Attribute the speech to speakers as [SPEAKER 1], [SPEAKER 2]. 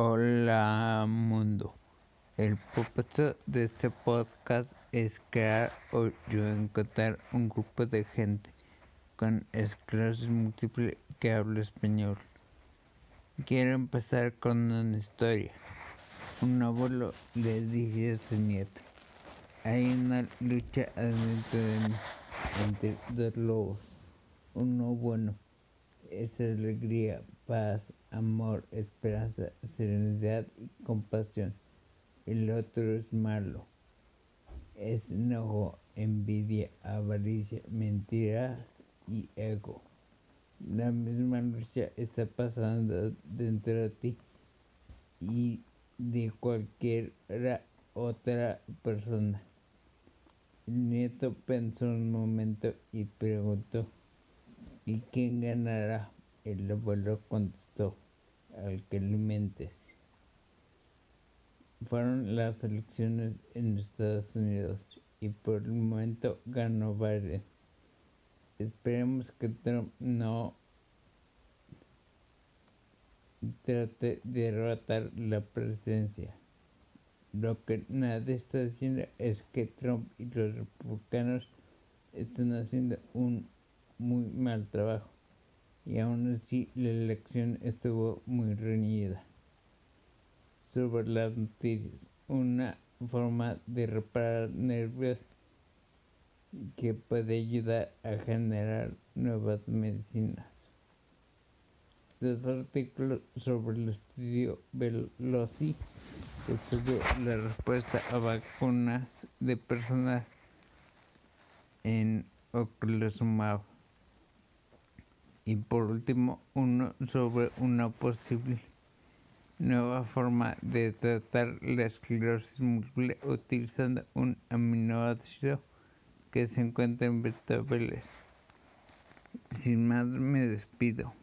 [SPEAKER 1] Hola mundo. El propósito de este podcast es crear o yo encontrar un grupo de gente con esclerosis múltiple que habla español. Quiero empezar con una historia. Un abuelo le dice a su nieto, hay una lucha adentro de mí entre dos lobos. Uno bueno es alegría, paz, amor, esperanza, serenidad y compasión. El otro es malo. Es enojo, envidia, avaricia, mentiras y ego. La misma lucha está pasando dentro de ti y de cualquier otra persona. El nieto pensó un momento y preguntó, ¿y quién ganará? El abuelo contestó, al que alimentes. Fueron las elecciones en Estados Unidos y por el momento ganó Biden. Esperemos que Trump no trate de derrotar la presidencia. Lo que nadie está diciendo es que Trump y los republicanos están haciendo un muy mal trabajo y aún así la elección estuvo muy reñida. Sobre las noticias, una forma de reparar nervios que puede ayudar a generar nuevas medicinas. Dos artículos sobre el estudio Veloci estudió la respuesta a vacunas de personas en ocrelizumab y por último uno sobre una posible nueva forma de tratar la esclerosis múltiple utilizando un aminoácido que se encuentra en vegetales. Sin más me despido.